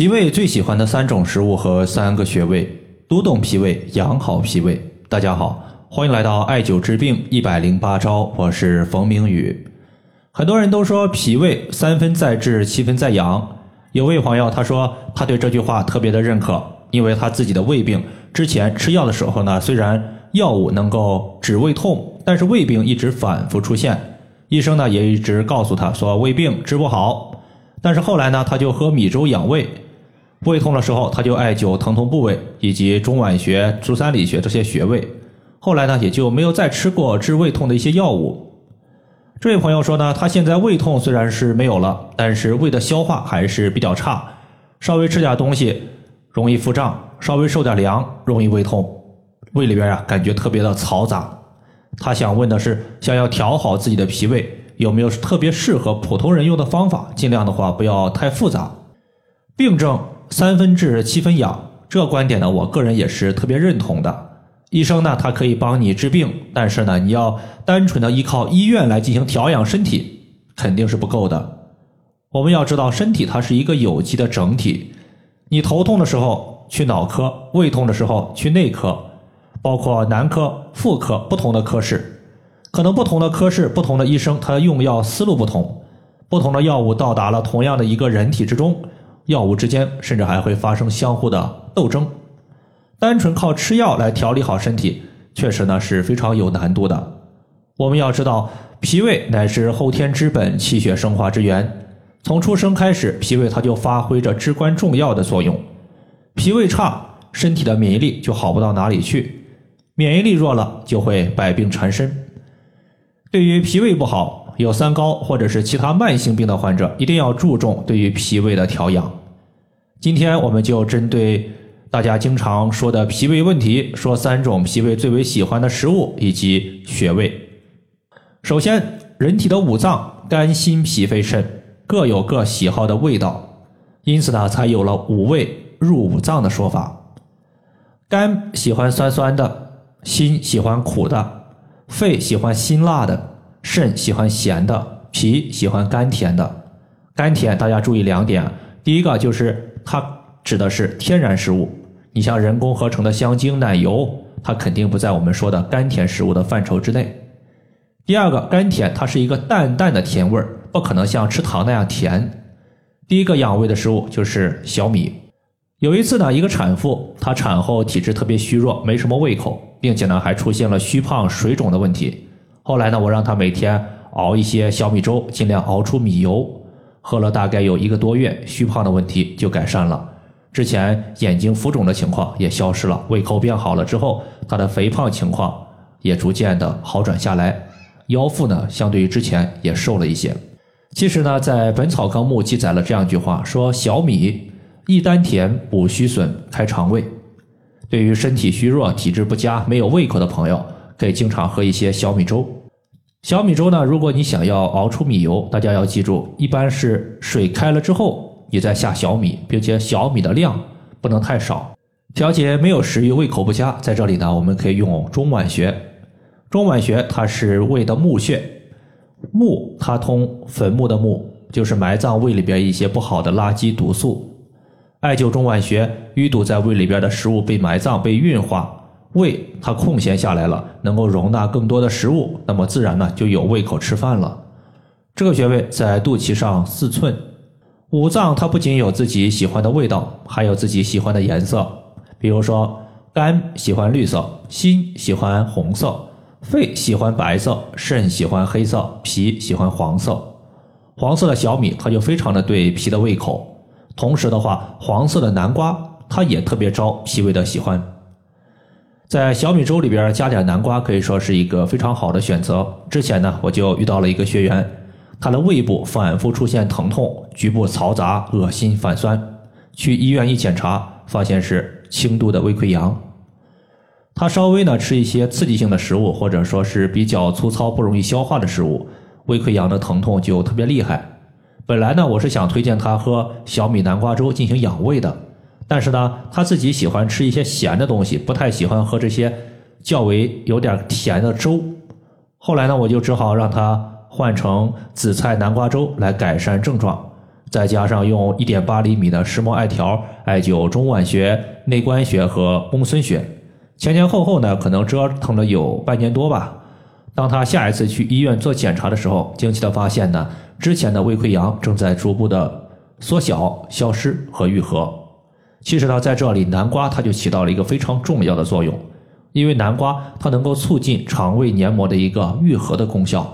脾胃最喜欢的三种食物和三个穴位，读懂脾胃，养好脾胃。大家好，欢迎来到艾灸治病一百零八招，我是冯明宇。很多人都说脾胃三分在治，七分在养。有位朋友他说他对这句话特别的认可，因为他自己的胃病之前吃药的时候呢，虽然药物能够止胃痛，但是胃病一直反复出现，医生呢也一直告诉他说胃病治不好。但是后来呢，他就喝米粥养胃，胃痛的时候他就艾灸疼痛部位以及中脘穴、足三里穴这些穴位。后来呢，也就没有再吃过治胃痛的一些药物。这位朋友说呢，他现在胃痛虽然是没有了，但是胃的消化还是比较差，稍微吃点东西容易腹胀，稍微受点凉容易胃痛，胃里边啊感觉特别的嘈杂。他想问的是，想要调好自己的脾胃。有没有特别适合普通人用的方法？尽量的话不要太复杂。病症三分治七分养，这观点呢，我个人也是特别认同的。医生呢，他可以帮你治病，但是呢，你要单纯的依靠医院来进行调养身体，肯定是不够的。我们要知道，身体它是一个有机的整体。你头痛的时候去脑科，胃痛的时候去内科，包括男科、妇科不同的科室。可能不同的科室、不同的医生，他用药思路不同，不同的药物到达了同样的一个人体之中，药物之间甚至还会发生相互的斗争。单纯靠吃药来调理好身体，确实呢是非常有难度的。我们要知道，脾胃乃是后天之本，气血生化之源。从出生开始，脾胃它就发挥着至关重要的作用。脾胃差，身体的免疫力就好不到哪里去，免疫力弱了，就会百病缠身。对于脾胃不好、有三高或者是其他慢性病的患者，一定要注重对于脾胃的调养。今天我们就针对大家经常说的脾胃问题，说三种脾胃最为喜欢的食物以及穴位。首先，人体的五脏肝、心、脾、肺、肾各有各喜好的味道，因此呢，才有了五味入五脏的说法。肝喜欢酸酸的，心喜欢苦的。肺喜欢辛辣的，肾喜欢咸的，脾喜欢甘甜的。甘甜，大家注意两点：第一个就是它指的是天然食物，你像人工合成的香精、奶油，它肯定不在我们说的甘甜食物的范畴之内。第二个，甘甜，它是一个淡淡的甜味儿，不可能像吃糖那样甜。第一个养胃的食物就是小米。有一次呢，一个产妇她产后体质特别虚弱，没什么胃口。并且呢，还出现了虚胖、水肿的问题。后来呢，我让她每天熬一些小米粥，尽量熬出米油，喝了大概有一个多月，虚胖的问题就改善了。之前眼睛浮肿的情况也消失了，胃口变好了之后，他的肥胖情况也逐渐的好转下来，腰腹呢，相对于之前也瘦了一些。其实呢，在《本草纲目》记载了这样一句话，说小米益丹田、补虚损、开肠胃。对于身体虚弱、体质不佳、没有胃口的朋友，可以经常喝一些小米粥。小米粥呢，如果你想要熬出米油，大家要记住，一般是水开了之后，你再下小米，并且小米的量不能太少。调节没有食欲、胃口不佳，在这里呢，我们可以用中脘穴。中脘穴它是胃的募穴，募它通坟墓的墓，就是埋葬胃里边一些不好的垃圾毒素。艾灸中脘穴，淤堵在胃里边的食物被埋葬、被运化，胃它空闲下来了，能够容纳更多的食物，那么自然呢就有胃口吃饭了。这个穴位在肚脐上四寸。五脏它不仅有自己喜欢的味道，还有自己喜欢的颜色。比如说，肝喜欢绿色，心喜欢红色，肺喜欢白色，肾喜欢黑色，脾喜欢黄色。黄色的小米，它就非常的对脾的胃口。同时的话，黄色的南瓜它也特别招脾胃的喜欢，在小米粥里边加点南瓜，可以说是一个非常好的选择。之前呢，我就遇到了一个学员，他的胃部反复出现疼痛，局部嘈杂、恶心、反酸，去医院一检查，发现是轻度的胃溃疡。他稍微呢吃一些刺激性的食物，或者说是比较粗糙、不容易消化的食物，胃溃疡的疼痛就特别厉害。本来呢，我是想推荐他喝小米南瓜粥进行养胃的，但是呢，他自己喜欢吃一些咸的东西，不太喜欢喝这些较为有点甜的粥。后来呢，我就只好让他换成紫菜南瓜粥来改善症状。再加上用一点八厘米的石墨艾条艾灸中脘穴、内关穴和公孙穴，前前后后呢，可能折腾了有半年多吧。当他下一次去医院做检查的时候，惊奇的发现呢，之前的胃溃疡正在逐步的缩小、消失和愈合。其实呢，在这里南瓜它就起到了一个非常重要的作用，因为南瓜它能够促进肠胃黏膜的一个愈合的功效。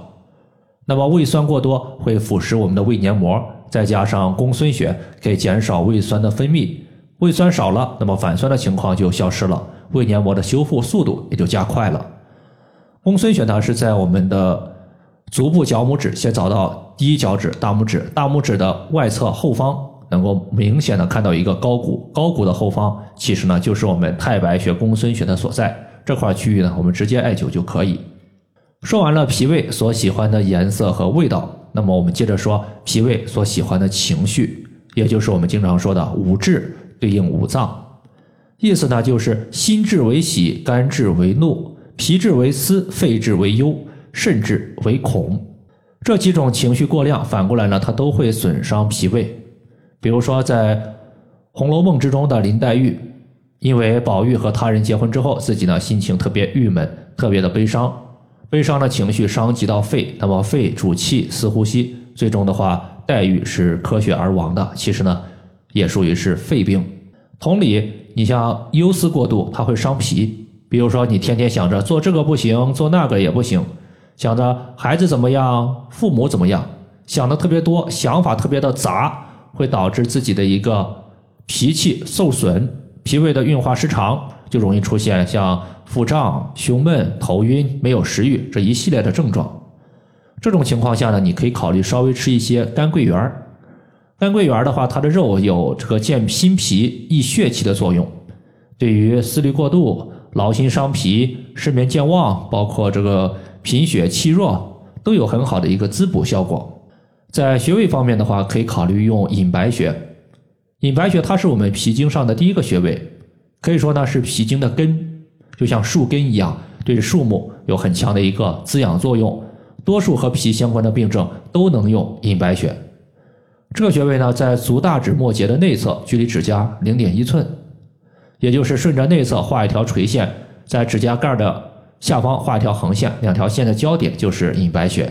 那么胃酸过多会腐蚀我们的胃黏膜，再加上公孙穴可以减少胃酸的分泌，胃酸少了，那么反酸的情况就消失了，胃黏膜的修复速度也就加快了。公孙穴呢是在我们的足部脚拇指，先找到第一脚趾大拇指，大拇指的外侧后方能够明显的看到一个高骨，高骨的后方其实呢就是我们太白穴、公孙穴的所在，这块区域呢我们直接艾灸就可以。说完了脾胃所喜欢的颜色和味道，那么我们接着说脾胃所喜欢的情绪，也就是我们经常说的五志对应五脏，意思呢就是心志为喜，肝志为怒。脾志为思，肺志为忧，肾志为恐。这几种情绪过量，反过来呢，它都会损伤脾胃。比如说，在《红楼梦》之中的林黛玉，因为宝玉和他人结婚之后，自己呢心情特别郁闷，特别的悲伤，悲伤的情绪伤及到肺，那么肺主气司呼吸，最终的话，黛玉是咳血而亡的。其实呢，也属于是肺病。同理，你像忧思过度，它会伤脾。比如说，你天天想着做这个不行，做那个也不行，想着孩子怎么样，父母怎么样，想的特别多，想法特别的杂，会导致自己的一个脾气受损，脾胃的运化失常，就容易出现像腹胀、胸闷、头晕、没有食欲这一系列的症状。这种情况下呢，你可以考虑稍微吃一些干桂圆儿。干桂圆儿的话，它的肉有这个健心脾、益血气的作用，对于思虑过度。劳心伤脾、失眠健忘，包括这个贫血气弱，都有很好的一个滋补效果。在穴位方面的话，可以考虑用隐白穴。隐白穴它是我们脾经上的第一个穴位，可以说呢是脾经的根，就像树根一样，对树木有很强的一个滋养作用。多数和脾相关的病症都能用隐白穴。这个穴位呢，在足大指末节的内侧，距离指甲零点一寸。也就是顺着内侧画一条垂线，在指甲盖的下方画一条横线，两条线的交点就是隐白穴。